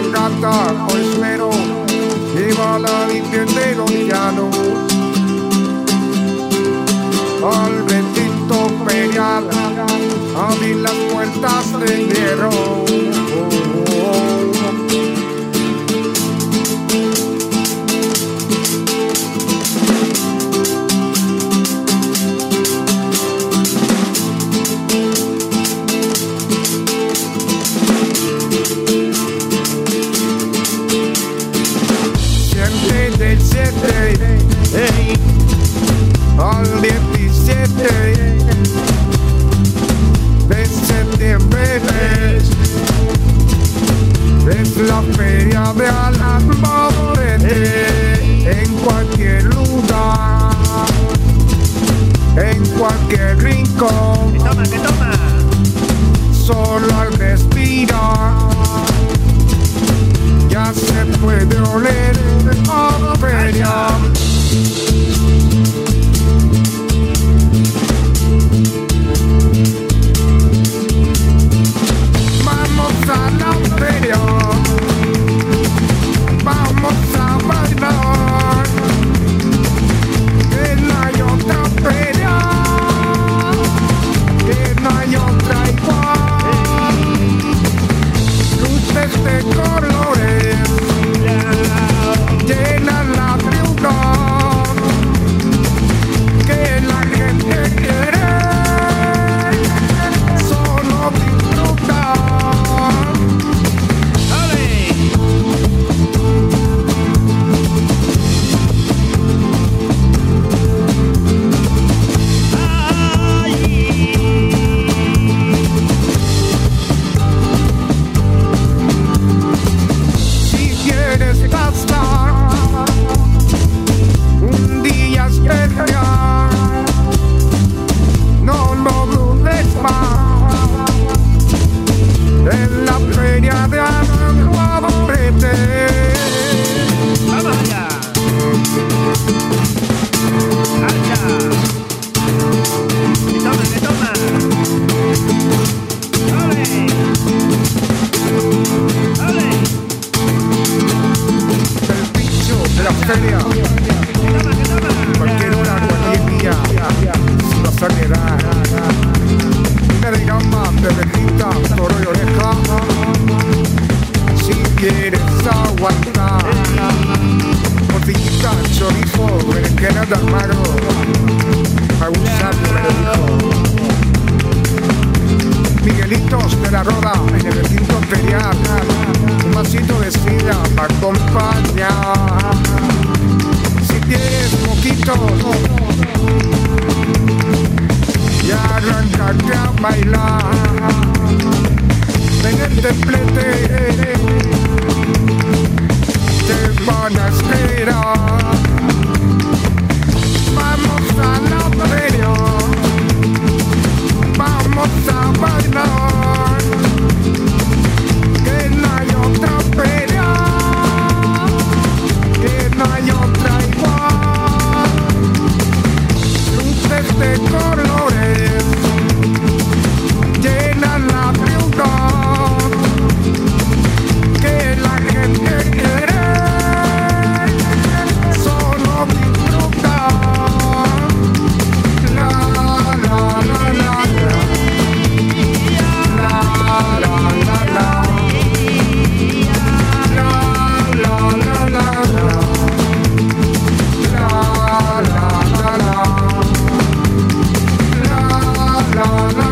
cabalgata o esmero lleva la Virgen de los llanos al recinto ferial abrir las puertas de hierro. Que toma. solo al respirar ya se puede oler feria. De la feria, ¡Que toma, que toma! cualquier hora, cualquier día, la soledad. Me dirán más de Bequita, toro y oreja. Si quieres aguantar, morcillita, chorizo, berenjena de almagro. Algún sabio me lo dijo. Miguelitos de la Roda en el recinto ferial. baila en el templete te van a esperar. Vamos a la feria vamos a bailar. na